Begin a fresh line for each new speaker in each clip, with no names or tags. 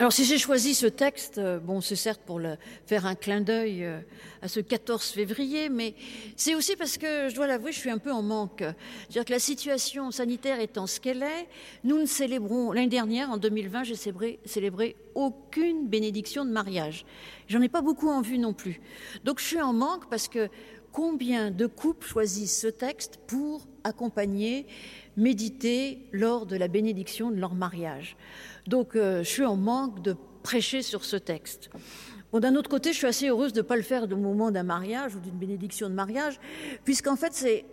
Alors si j'ai choisi ce texte, euh, bon c'est certes pour faire un clin d'œil euh, à ce 14 février, mais c'est aussi parce que je dois l'avouer, je suis un peu en manque. C'est-à-dire que la situation sanitaire étant ce qu'elle est, nous ne célébrons l'année dernière, en 2020, j'ai célébré aucune bénédiction de mariage. J'en ai pas beaucoup en vue non plus. Donc je suis en manque parce que combien de couples choisissent ce texte pour accompagner, méditer lors de la bénédiction de leur mariage? Donc euh, je suis en manque de prêcher sur ce texte. D'un autre côté, je suis assez heureuse de ne pas le faire au moment d'un mariage ou d'une bénédiction de mariage, puisqu'en fait, c'est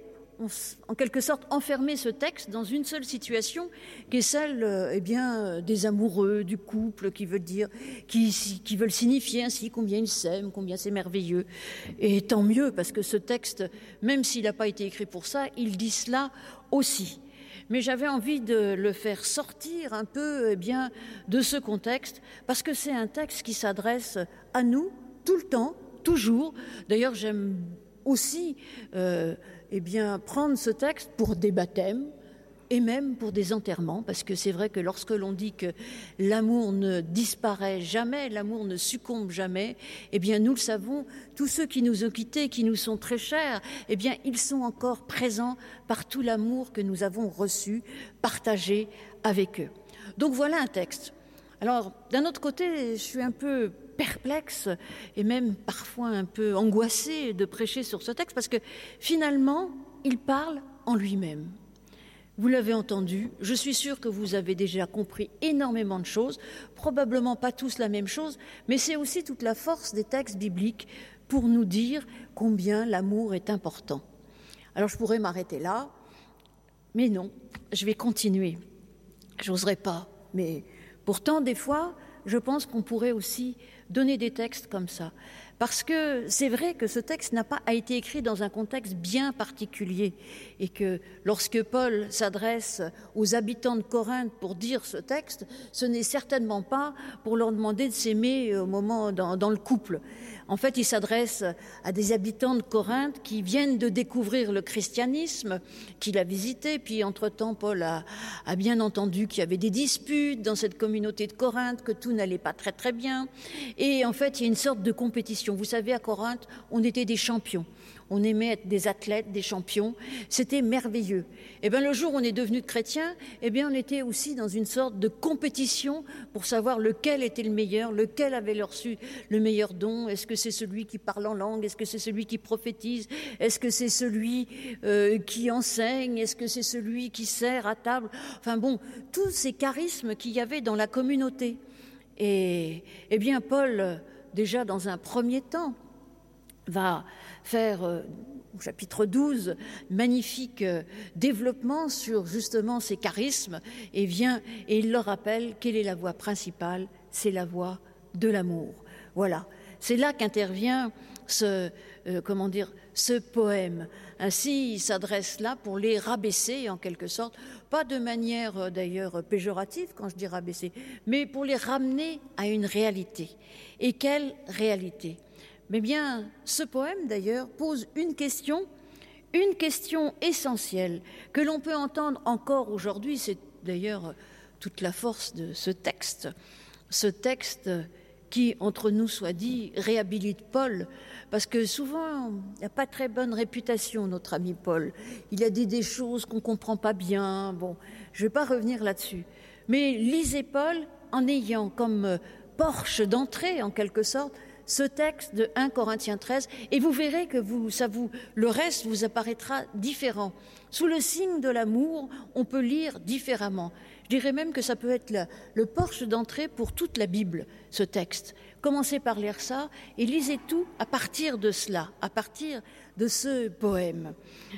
en quelque sorte enfermer ce texte dans une seule situation qui est celle euh, eh bien, des amoureux, du couple, qui veut dire, qui, qui veulent signifier ainsi combien ils s'aiment, combien c'est merveilleux. Et tant mieux, parce que ce texte, même s'il n'a pas été écrit pour ça, il dit cela aussi mais j'avais envie de le faire sortir un peu eh bien, de ce contexte, parce que c'est un texte qui s'adresse à nous tout le temps, toujours. D'ailleurs, j'aime aussi euh, eh prendre ce texte pour des baptêmes, et même pour des enterrements, parce que c'est vrai que lorsque l'on dit que l'amour ne disparaît jamais, l'amour ne succombe jamais, eh bien nous le savons, tous ceux qui nous ont quittés, qui nous sont très chers, eh bien ils sont encore présents par tout l'amour que nous avons reçu, partagé avec eux. Donc voilà un texte. Alors d'un autre côté, je suis un peu perplexe et même parfois un peu angoissée de prêcher sur ce texte parce que finalement, il parle en lui-même. Vous l'avez entendu, je suis sûre que vous avez déjà compris énormément de choses, probablement pas tous la même chose, mais c'est aussi toute la force des textes bibliques pour nous dire combien l'amour est important. Alors je pourrais m'arrêter là, mais non, je vais continuer. J'oserais pas, mais pourtant des fois, je pense qu'on pourrait aussi donner des textes comme ça. Parce que c'est vrai que ce texte n'a pas été écrit dans un contexte bien particulier et que lorsque Paul s'adresse aux habitants de Corinthe pour dire ce texte, ce n'est certainement pas pour leur demander de s'aimer au moment dans, dans, le couple. En fait, il s'adresse à des habitants de Corinthe qui viennent de découvrir le christianisme, qu'il a visité, puis entre-temps, Paul a, a bien entendu qu'il y avait des disputes dans cette communauté de Corinthe, que tout n'allait pas très très bien. Et en fait, il y a une sorte de compétition vous savez, à Corinthe, on était des champions. On aimait être des athlètes, des champions. C'était merveilleux. Et eh bien, le jour où on est devenu chrétien, eh bien, on était aussi dans une sorte de compétition pour savoir lequel était le meilleur, lequel avait reçu le meilleur don. Est-ce que c'est celui qui parle en langue? Est-ce que c'est celui qui prophétise? Est-ce que c'est celui euh, qui enseigne? Est-ce que c'est celui qui sert à table? Enfin bon, tous ces charismes qu'il y avait dans la communauté. Et eh bien, Paul déjà dans un premier temps, va faire euh, au chapitre 12 magnifique euh, développement sur justement ces charismes et vient et il leur rappelle quelle est la voie principale, c'est la voie de l'amour. Voilà, c'est là qu'intervient ce euh, comment dire ce poème. Ainsi, il s'adresse là pour les rabaisser en quelque sorte, pas de manière euh, d'ailleurs péjorative quand je dis rabaisser, mais pour les ramener à une réalité. Et quelle réalité? Mais bien, ce poème d'ailleurs pose une question, une question essentielle que l'on peut entendre encore aujourd'hui. C'est d'ailleurs toute la force de ce texte. Ce texte qui, entre nous soit dit, réhabilite Paul, parce que souvent, il n'a pas très bonne réputation, notre ami Paul. Il a dit des choses qu'on ne comprend pas bien. Bon, je ne vais pas revenir là-dessus. Mais lisez Paul en ayant comme porche d'entrée, en quelque sorte, ce texte de 1 Corinthiens 13 et vous verrez que vous, ça vous, le reste vous apparaîtra différent. Sous le signe de l'amour, on peut lire différemment. Je dirais même que ça peut être le, porche d'entrée pour toute la Bible, ce texte. Commencez par lire ça et lisez tout à partir de cela, à partir de ce poème.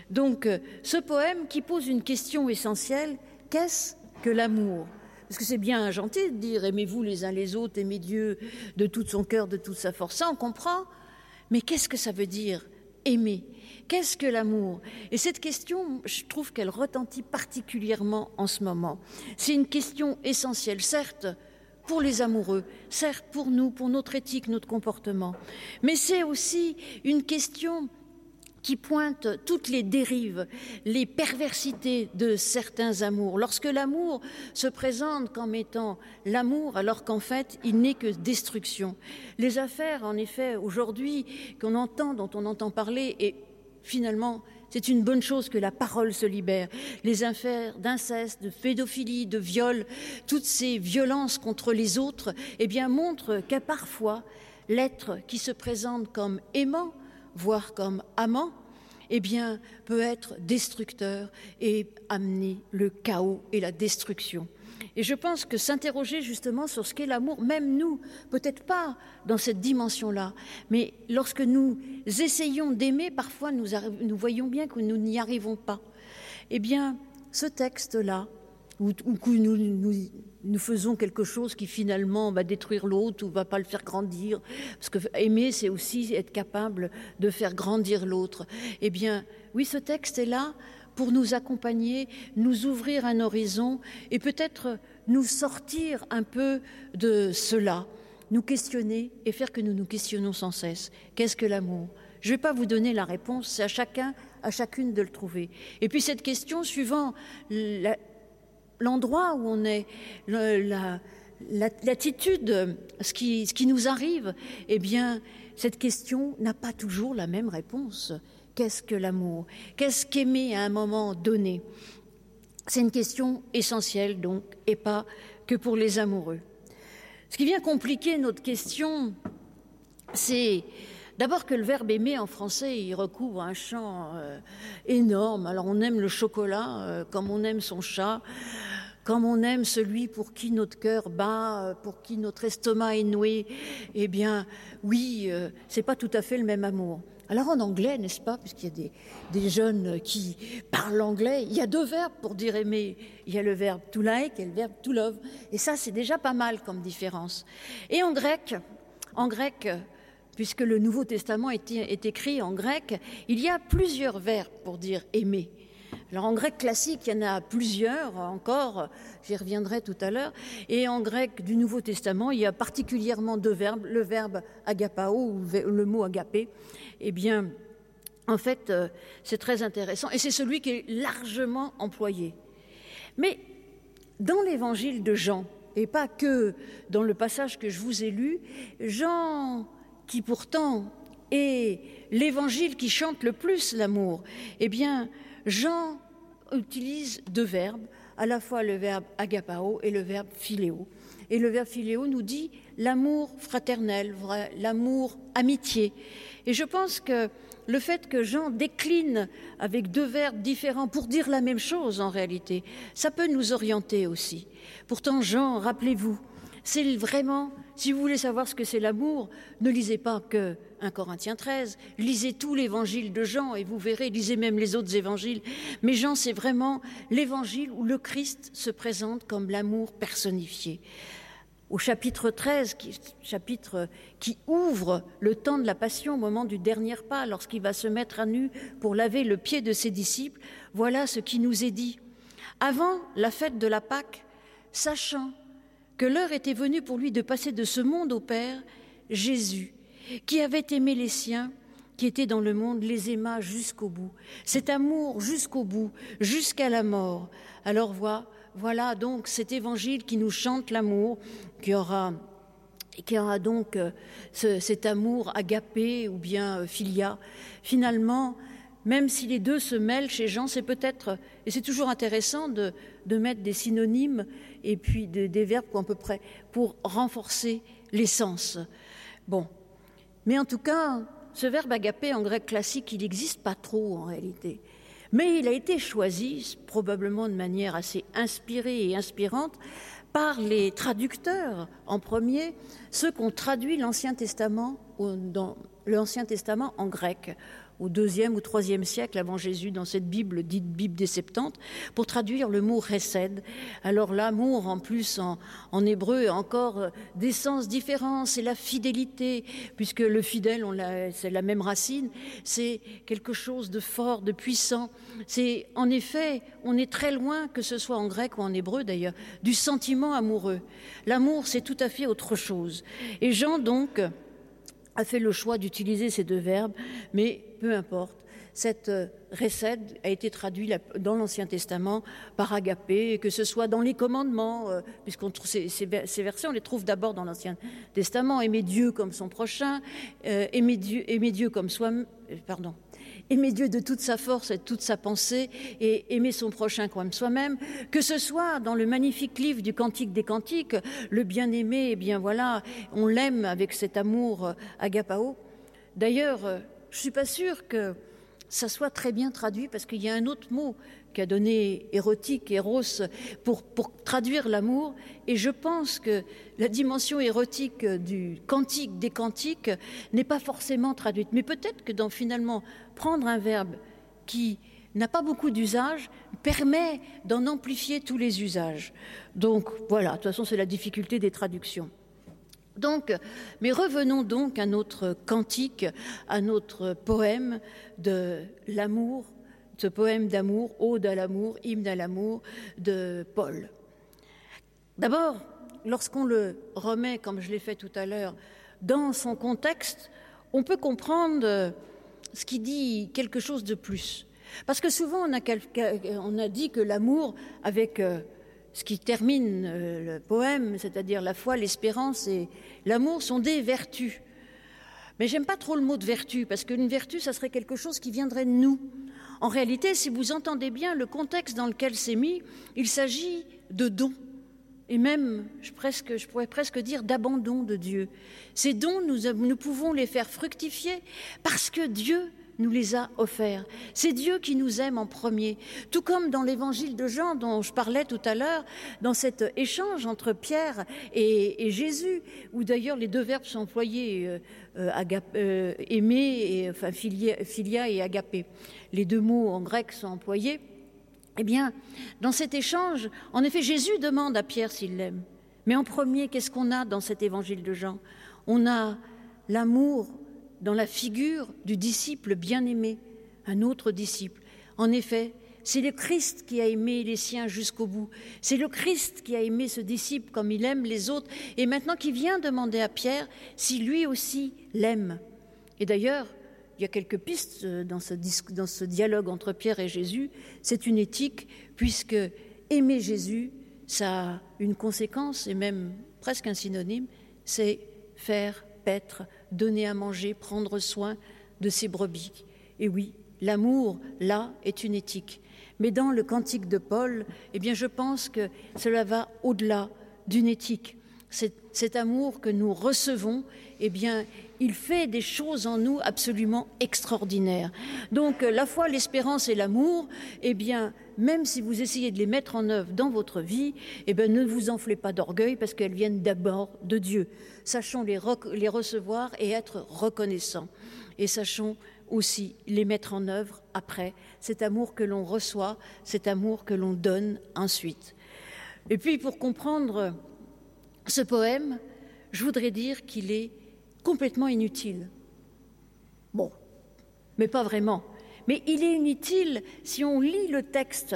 Donc, euh, ce poème qui pose une question essentielle, qu'est-ce que l'amour? Parce que c'est bien gentil de dire aimez-vous les uns les autres, aimez Dieu de tout son cœur, de toute sa force. Ça, on comprend. Mais qu'est-ce que ça veut dire? Aimer. Qu'est-ce que l'amour? Et cette question, je trouve qu'elle retentit particulièrement en ce moment. C'est une question essentielle, certes, pour les amoureux, certes pour nous, pour notre éthique, notre comportement, mais c'est aussi une question qui pointe toutes les dérives, les perversités de certains amours. Lorsque l'amour se présente comme étant l'amour, alors qu'en fait, il n'est que destruction. Les affaires, en effet, aujourd'hui, qu'on entend, dont on entend parler, et finalement, c'est une bonne chose que la parole se libère. Les affaires d'inceste, de pédophilie, de viol, toutes ces violences contre les autres, eh bien, montrent qu'à parfois, l'être qui se présente comme aimant, voire comme amant, eh bien, peut être destructeur et amener le chaos et la destruction. Et je pense que s'interroger justement sur ce qu'est l'amour, même nous, peut-être pas dans cette dimension-là, mais lorsque nous essayons d'aimer, parfois nous, nous, voyons bien que nous n'y arrivons pas. Eh bien, ce texte-là, où, où nous, nous, nous, faisons quelque chose qui finalement va détruire l'autre ou va pas le faire grandir, parce que aimer, c'est aussi être capable de faire grandir l'autre. Eh bien, oui, ce texte est là pour nous accompagner, nous ouvrir un horizon et peut-être nous sortir un peu de cela, nous questionner et faire que nous nous questionnons sans cesse. Qu'est-ce que l'amour? Je ne vais pas vous donner la réponse, c'est à chacun, à chacune de le trouver. Et puis cette question, suivant l'endroit où on est, l'attitude, ce qui, ce qui nous arrive, eh bien, cette question n'a pas toujours la même réponse. Qu'est-ce que l'amour? Qu'est-ce qu'aimer à un moment donné? C'est une question essentielle, donc, et pas que pour les amoureux. Ce qui vient compliquer notre question, c'est d'abord que le verbe aimer en français, il recouvre un champ euh, énorme. Alors on aime le chocolat euh, comme on aime son chat, comme on aime celui pour qui notre cœur bat, euh, pour qui notre estomac est noué. Eh bien, oui, c'est pas tout à fait le même amour. Alors en anglais, n'est-ce pas, puisqu'il y a des, des, jeunes qui parlent anglais, il y a deux verbes pour dire aimer. Il y a le verbe to like et le verbe to love. Et ça, c'est déjà pas mal comme différence. Et en grec, en grec, puisque le Nouveau Testament est, écrit en grec, il y a plusieurs verbes pour dire aimer. Alors en grec classique, il y en a plusieurs encore, j'y reviendrai tout à l'heure. Et en grec du Nouveau Testament, il y a particulièrement deux verbes, le verbe agapao ou le mot agapé. Eh bien, en fait, euh, c'est très intéressant et c'est celui qui est largement employé. Mais dans l'évangile de Jean, et pas que dans le passage que je vous ai lu, Jean, qui pourtant est l'évangile qui chante le plus l'amour, eh bien, Jean utilise deux verbes, à la fois le verbe agapao et le verbe philéo. Et le verbe philéo nous dit l'amour fraternel, l'amour amitié. Et je pense que le fait que Jean décline avec deux verbes différents pour dire la même chose en réalité, ça peut nous orienter aussi. Pourtant, Jean, rappelez-vous, c'est vraiment, si vous voulez savoir ce que c'est l'amour, ne lisez pas que 1 Corinthiens 13, lisez tout l'évangile de Jean et vous verrez, lisez même les autres évangiles. Mais Jean, c'est vraiment l'évangile où le Christ se présente comme l'amour personnifié. Au chapitre 13, qui, chapitre qui ouvre le temps de la passion au moment du dernier pas, lorsqu'il va se mettre à nu pour laver le pied de ses disciples, voilà ce qui nous est dit. Avant la fête de la Pâque, sachant que l'heure était venue pour lui de passer de ce monde au Père, Jésus, qui avait aimé les siens, qui étaient dans le monde, les aima jusqu'au bout. Cet amour jusqu'au bout, jusqu'à la mort. Alors voilà, donc cet évangile qui nous chante l'amour, qui aura qui aura donc euh, ce, cet amour agapé ou bien euh, filia. Finalement, même si les deux se mêlent chez Jean, c'est peut-être, et c'est toujours intéressant de, mettre des synonymes et puis de, des verbes à peu près pour renforcer l'essence. Bon, mais en tout cas, ce verbe agapé en grec classique, il n'existe pas trop en réalité. Mais il a été choisi, probablement de manière assez inspirée et inspirante, par les traducteurs en premier, ceux qui ont traduit l'Ancien Testament, l'Ancien Testament en grec au deuxième ou troisième siècle avant Jésus dans cette Bible dite Bible des Septante pour traduire le mot Chesed. Alors l'amour en plus en, hébreu encore euh, des sens différents, c'est la fidélité puisque le fidèle c'est la même racine, c'est quelque chose de fort, de puissant. C'est en effet, on est très loin que ce soit en grec ou en hébreu d'ailleurs du sentiment amoureux. L'amour c'est tout à fait autre chose. Et Jean donc a fait le choix d'utiliser ces deux verbes, mais peu importe. cette euh, recède a été traduite dans l'Ancien Testament par agapé, que ce soit dans les commandements, euh, puisqu'on ces, versets, on les trouve d'abord dans l'Ancien Testament, aimer Dieu comme son prochain, euh, aimer, Dieu, comme soi, pardon, aimer Dieu de toute sa force et de toute sa pensée et aimer son prochain comme soi-même, que ce soit dans le magnifique livre du Cantique des Cantiques, le bien-aimé, eh bien voilà, on l'aime avec cet amour euh, agapao. D'ailleurs, euh, je suis pas sûre que ça soit très bien traduit parce qu'il y a un autre mot qu'a donné érotique, éros, pour, pour traduire l'amour. Et je pense que la dimension érotique du cantique des cantiques n'est pas forcément traduite. Mais peut-être que dans finalement prendre un verbe qui n'a pas beaucoup d'usage permet d'en amplifier tous les usages. Donc voilà, de toute façon c'est la difficulté des traductions. Donc, mais revenons donc à notre cantique, à notre poème de l'amour ce poème d'amour, Ode à l'amour, hymne à l'amour de Paul. D'abord, lorsqu'on le remet, comme je l'ai fait tout à l'heure, dans son contexte, on peut comprendre ce qui dit quelque chose de plus. Parce que souvent, on a, dit que l'amour, avec euh, ce qui termine euh, le poème, c'est-à-dire la foi, l'espérance et l'amour, sont des vertus. Mais j'aime pas trop le mot de vertu, parce qu'une vertu, ça serait quelque chose qui viendrait de nous. En réalité, si vous entendez bien le contexte dans lequel c'est mis, il s'agit de dons. Et même, je, pourrais presque dire, d'abandon de Dieu. Ces dons, nous, pouvons les faire fructifier parce que Dieu nous les a offerts. C'est Dieu qui nous aime en premier. Tout comme dans l'évangile de Jean dont je parlais tout à l'heure, dans cet échange entre Pierre et, et Jésus, où d'ailleurs les deux verbes sont employés, euh, euh, euh, aimer, et, enfin filia, filia et agapé. Les deux mots en grec sont employés. Eh bien, dans cet échange, en effet, Jésus demande à Pierre s'il l'aime. Mais en premier, qu'est-ce qu'on a dans cet évangile de Jean? On a l'amour dans la figure du disciple bien-aimé, un autre disciple. En effet, c'est le Christ qui a aimé les siens jusqu'au bout. C'est le Christ qui a aimé ce disciple comme il aime les autres et maintenant qui vient demander à Pierre si lui aussi l'aime. Et d'ailleurs, il y a quelques pistes euh, dans ce, dialogue entre Pierre et Jésus. C'est une éthique puisque aimer Jésus, ça a une conséquence et même presque un synonyme, c'est faire paître, donner à manger, prendre soin de ses brebis. Et oui, l'amour, là, est une éthique. Mais dans le cantique de Paul, eh bien, je pense que cela va au-delà d'une éthique. Cet, amour que nous recevons, eh bien, il fait des choses en nous absolument extraordinaires. Donc, la foi, l'espérance et l'amour, eh bien, même si vous essayez de les mettre en œuvre dans votre vie, eh bien, ne vous enflez pas d'orgueil parce qu'elles viennent d'abord de Dieu. Sachons les, les recevoir et être reconnaissants. Et sachons aussi les mettre en œuvre après, cet amour que l'on reçoit, cet amour que l'on donne ensuite. Et puis pour comprendre ce poème, je voudrais dire qu'il est complètement inutile. Bon, mais pas vraiment. Mais il est inutile si on lit le texte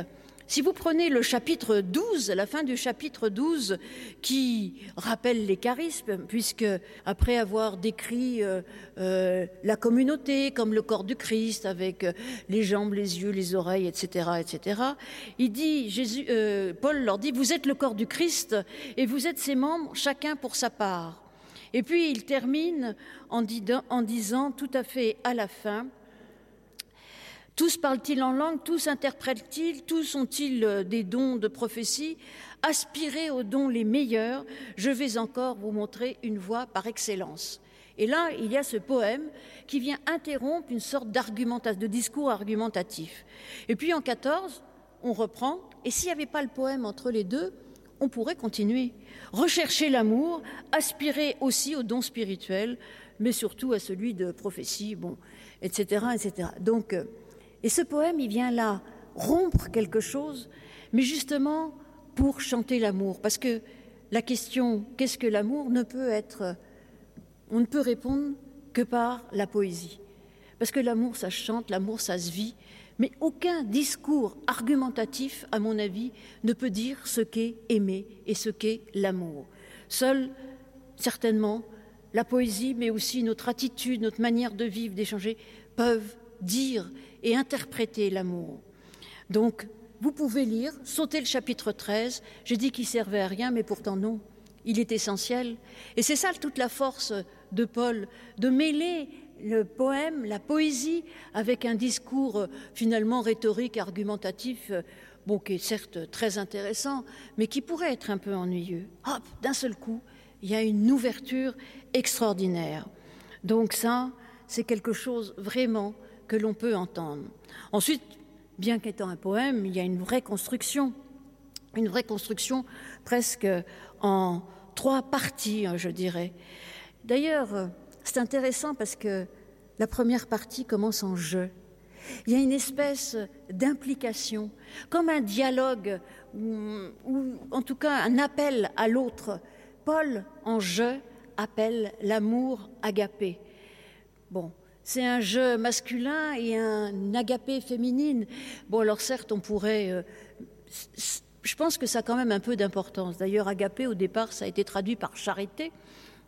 si vous prenez le chapitre 12, la fin du chapitre 12, qui rappelle les charismes, puisque après avoir décrit euh, euh, la communauté comme le corps du Christ, avec euh, les jambes, les yeux, les oreilles, etc., etc., il dit, Jésus, Paul leur dit, vous êtes le corps du Christ et vous êtes ses membres, chacun pour sa part. Et puis il termine en, disant tout à fait à la fin, tous parlent-ils en langue, tous interprètent-ils, tous ont-ils euh, des dons de prophétie? Aspirez aux dons les meilleurs, je vais encore vous montrer une voie par excellence. Et là, il y a ce poème qui vient interrompre une sorte de discours argumentatif. Et puis en 14, on reprend, et s'il n'y avait pas le poème entre les deux, on pourrait continuer. Rechercher l'amour, aspirer aussi aux dons spirituels, mais surtout à celui de prophétie, bon, etc., etc. Donc, euh, et ce poème, il vient là rompre quelque chose, mais justement pour chanter l'amour. Parce que la question qu'est-ce que l'amour ne peut être, on ne peut répondre que par la poésie. Parce que l'amour, ça chante, l'amour, ça se vit, mais aucun discours argumentatif, à mon avis, ne peut dire ce qu'est aimer et ce qu'est l'amour. Seul, certainement, la poésie, mais aussi notre attitude, notre manière de vivre, d'échanger, peuvent dire et interpréter l'amour. Donc, vous pouvez lire, sauter le chapitre 13. J'ai dit qu'il servait à rien, mais pourtant non. Il est essentiel. Et c'est ça toute la force de Paul, de mêler le poème, la poésie, avec un discours euh, finalement rhétorique, argumentatif, euh, bon, qui est certes très intéressant, mais qui pourrait être un peu ennuyeux. Hop, d'un seul coup, il y a une ouverture extraordinaire. Donc ça, c'est quelque chose vraiment que l'on peut entendre. Ensuite, bien qu'étant un poème, il y a une vraie construction, une vraie construction presque en trois parties, hein, je dirais. D'ailleurs, c'est intéressant parce que la première partie commence en je. Il y a une espèce d'implication, comme un dialogue, ou, en tout cas un appel à l'autre. Paul, en je, appelle l'amour agapé. Bon, c'est un jeu masculin et un agapé féminine. Bon, alors certes, on pourrait. Euh, je pense que ça a quand même un peu d'importance. D'ailleurs, agapé, au départ, ça a été traduit par charité.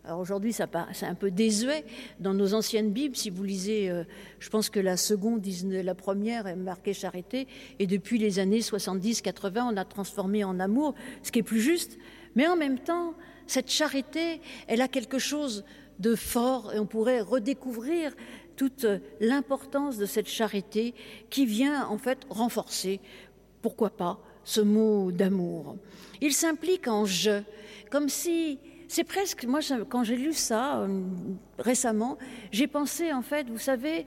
Alors aujourd'hui, c'est un peu désuet. Dans nos anciennes Bibles, si vous lisez, euh, je pense que la seconde, la première est marquée charité, et depuis les années 70-80, on a transformé en amour, ce qui est plus juste. Mais en même temps, cette charité, elle a quelque chose de fort, et on pourrait redécouvrir toute l'importance de cette charité qui vient en fait renforcer, pourquoi pas, ce mot d'amour. Il s'implique en je, comme si c'est presque, moi quand j'ai lu ça euh, récemment, j'ai pensé en fait, vous savez,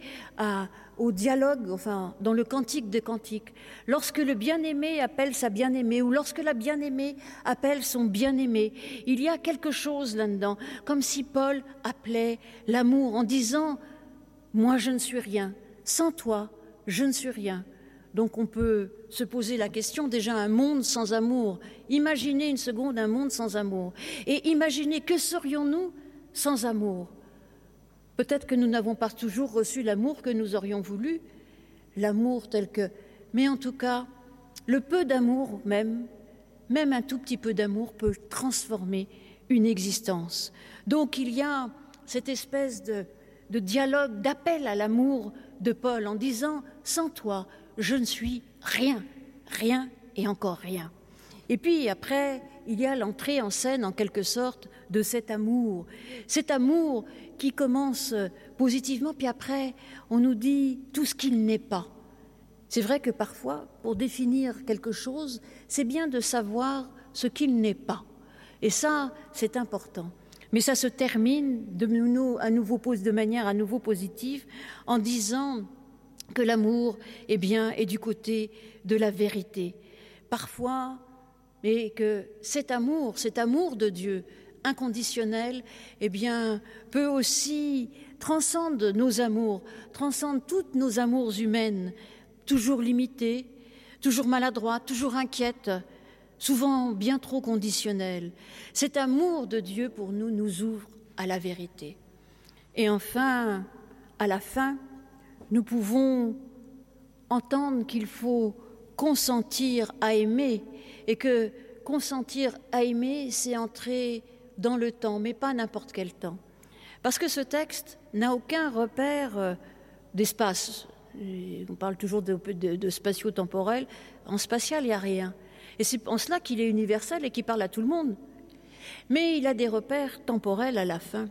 au dialogue, enfin, dans le cantique des cantiques. Lorsque le bien-aimé appelle sa bien-aimée ou lorsque la bien-aimée appelle son bien-aimé, il y a quelque chose là-dedans, comme si Paul appelait l'amour en disant moi, je ne suis rien. Sans toi, je ne suis rien. Donc on peut se poser la question, déjà un monde sans amour. Imaginez une seconde un monde sans amour. Et imaginez que serions-nous sans amour? Peut-être que nous n'avons pas toujours reçu l'amour que nous aurions voulu, l'amour tel que... Mais en tout cas, le peu d'amour même, même un tout petit peu d'amour peut transformer une existence. Donc il y a cette espèce de de dialogue, d'appel à l'amour de Paul en disant Sans toi, je ne suis rien, rien et encore rien. Et puis après, il y a l'entrée en scène, en quelque sorte, de cet amour. Cet amour qui commence positivement, puis après, on nous dit tout ce qu'il n'est pas. C'est vrai que parfois, pour définir quelque chose, c'est bien de savoir ce qu'il n'est pas. Et ça, c'est important. Mais ça se termine de, à nouveau, de manière à nouveau positive en disant que l'amour eh bien, est du côté de la vérité. Parfois, et que cet amour, cet amour de Dieu inconditionnel, eh bien, peut aussi transcendre nos amours, transcendre toutes nos amours humaines, toujours limitées, toujours maladroites, toujours inquiètes, souvent bien trop conditionnel. Cet amour de Dieu pour nous nous ouvre à la vérité. Et enfin, à la fin, nous pouvons entendre qu'il faut consentir à aimer et que consentir à aimer, c'est entrer dans le temps, mais pas n'importe quel temps. Parce que ce texte n'a aucun repère euh, d'espace. On parle toujours de, de spatio-temporel. En spatial, il n'y a rien. Et c'est en cela qu'il est universel et qu'il parle à tout le monde. Mais il a des repères temporels à la fin.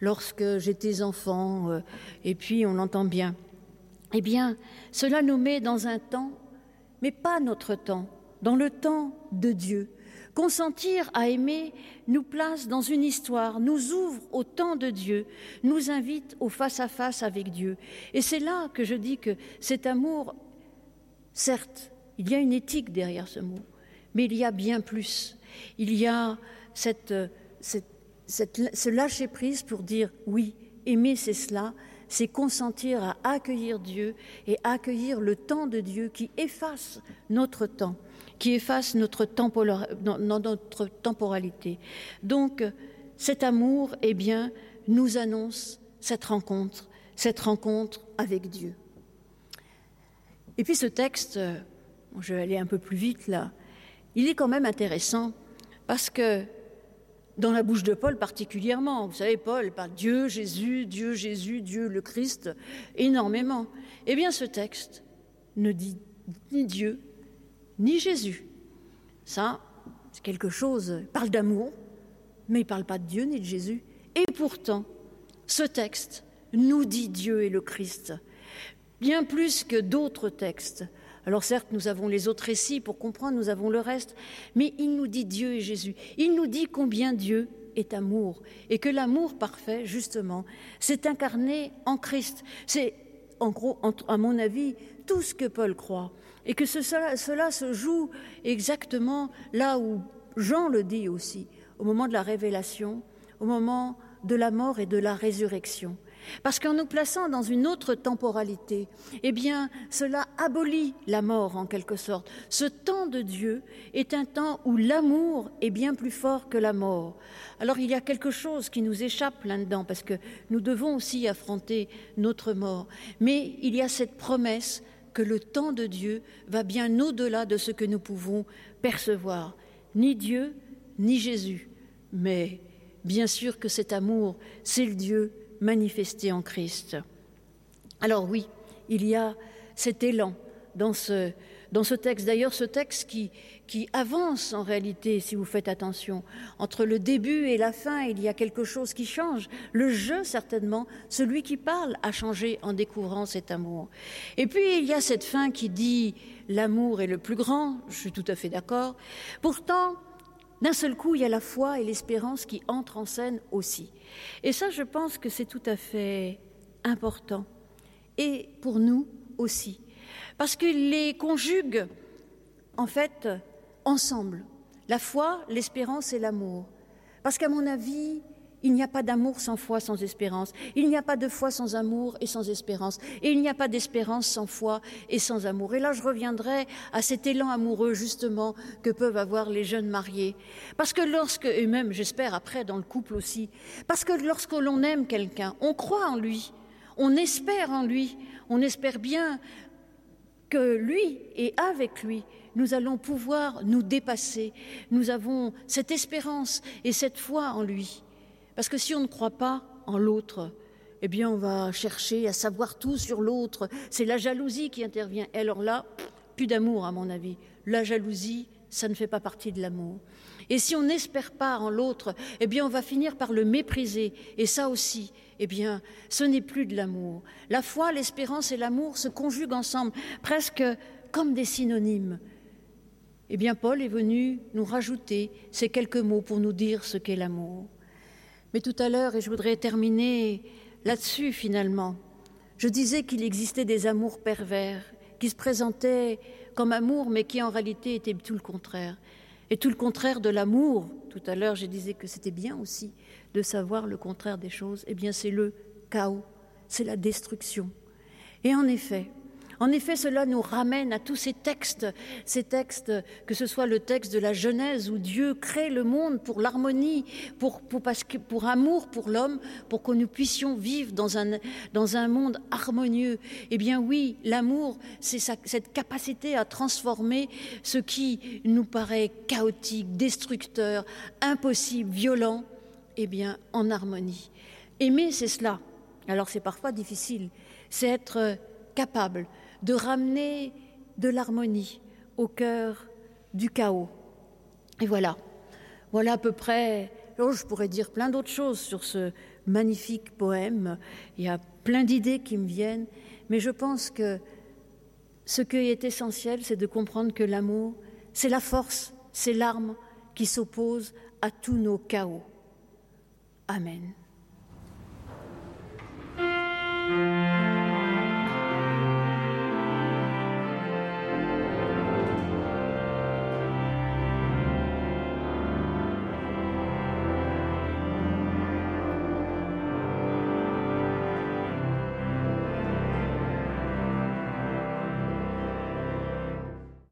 Lorsque j'étais enfant, euh, et puis on l'entend bien, eh bien, cela nous met dans un temps, mais pas notre temps, dans le temps de Dieu. Consentir à aimer nous place dans une histoire, nous ouvre au temps de Dieu, nous invite au face-à-face avec Dieu. Et c'est là que je dis que cet amour, certes, il y a une éthique derrière ce mot, mais il y a bien plus. Il y a cette, ce lâcher-prise pour dire oui, aimer c'est cela, c'est consentir à accueillir Dieu et accueillir le temps de Dieu qui efface notre temps, qui efface notre, notre temporalité. Donc, cet amour, eh bien, nous annonce cette rencontre, cette rencontre avec Dieu. Et puis ce texte, je vais aller un peu plus vite là, il est quand même intéressant parce que dans la bouche de Paul particulièrement. Vous savez, Paul parle Dieu, Jésus, Dieu, Jésus, Dieu, le Christ, énormément. Eh bien, ce texte ne dit ni Dieu, ni Jésus. Ça, c'est quelque chose, il parle d'amour, mais il ne parle pas de Dieu ni de Jésus. Et pourtant, ce texte nous dit Dieu et le Christ, bien plus que d'autres textes. Alors certes, nous avons les autres récits pour comprendre, nous avons le reste, mais il nous dit Dieu et Jésus. Il nous dit combien Dieu est amour et que l'amour parfait, justement, s'est incarné en Christ. C'est, en gros, à mon avis, tout ce que Paul croit. Et que cela, cela se joue exactement là où Jean le dit aussi, au moment de la révélation, au moment de la mort et de la résurrection. Parce qu'en nous plaçant dans une autre temporalité, eh bien, cela abolit la mort en quelque sorte. Ce temps de Dieu est un temps où l'amour est bien plus fort que la mort. Alors il y a quelque chose qui nous échappe là-dedans, parce que nous devons aussi affronter notre mort. Mais il y a cette promesse que le temps de Dieu va bien au-delà de ce que nous pouvons percevoir. Ni Dieu, ni Jésus. Mais bien sûr que cet amour, c'est le Dieu manifesté en Christ. Alors oui, il y a cet élan dans ce, dans ce texte. D'ailleurs, ce texte qui, qui avance en réalité, si vous faites attention. Entre le début et la fin, il y a quelque chose qui change. Le jeu, certainement, celui qui parle a changé en découvrant cet amour. Et puis, il y a cette fin qui dit l'amour est le plus grand, je suis tout à fait d'accord. Pourtant, d'un seul coup, il y a la foi et l'espérance qui entrent en scène aussi. Et ça, je pense que c'est tout à fait important. Et pour nous aussi. Parce que les conjugue, en fait, ensemble. La foi, l'espérance et l'amour. Parce qu'à mon avis, il n'y a pas d'amour sans foi, sans espérance. Il n'y a pas de foi sans amour et sans espérance. Et il n'y a pas d'espérance sans foi et sans amour. Et là, je reviendrai à cet élan amoureux, justement, que peuvent avoir les jeunes mariés. Parce que lorsque, et même, j'espère, après, dans le couple aussi, parce que lorsque l'on aime quelqu'un, on croit en lui, on espère en lui, on espère bien que lui et avec lui, nous allons pouvoir nous dépasser. Nous avons cette espérance et cette foi en lui. Parce que si on ne croit pas en l'autre, eh bien, on va chercher à savoir tout sur l'autre. C'est la jalousie qui intervient. Et alors là, plus d'amour, à mon avis. La jalousie, ça ne fait pas partie de l'amour. Et si on n'espère pas en l'autre, eh bien, on va finir par le mépriser. Et ça aussi, eh bien, ce n'est plus de l'amour. La foi, l'espérance et l'amour se conjuguent ensemble, presque comme des synonymes. Eh bien, Paul est venu nous rajouter ces quelques mots pour nous dire ce qu'est l'amour. Mais tout à l'heure, et je voudrais terminer là-dessus finalement, je disais qu'il existait des amours pervers qui se présentaient comme amour, mais qui en réalité étaient tout le contraire. Et tout le contraire de l'amour, tout à l'heure je disais que c'était bien aussi de savoir le contraire des choses, eh bien c'est le chaos, c'est la destruction. Et en effet, en effet, cela nous ramène à tous ces textes, ces textes, que ce soit le texte de la Genèse où Dieu crée le monde pour l'harmonie, pour, pour, pour amour pour l'homme, pour que nous puissions vivre dans un, dans un monde harmonieux. Eh bien oui, l'amour, c'est cette capacité à transformer ce qui nous paraît chaotique, destructeur, impossible, violent, eh bien en harmonie. Aimer, c'est cela. Alors c'est parfois difficile, c'est être capable de ramener de l'harmonie au cœur du chaos. Et voilà, voilà à peu près, oh, je pourrais dire plein d'autres choses sur ce magnifique poème, il y a plein d'idées qui me viennent, mais je pense que ce qui est essentiel, c'est de comprendre que l'amour, c'est la force, c'est l'arme qui s'oppose à tous nos chaos. Amen.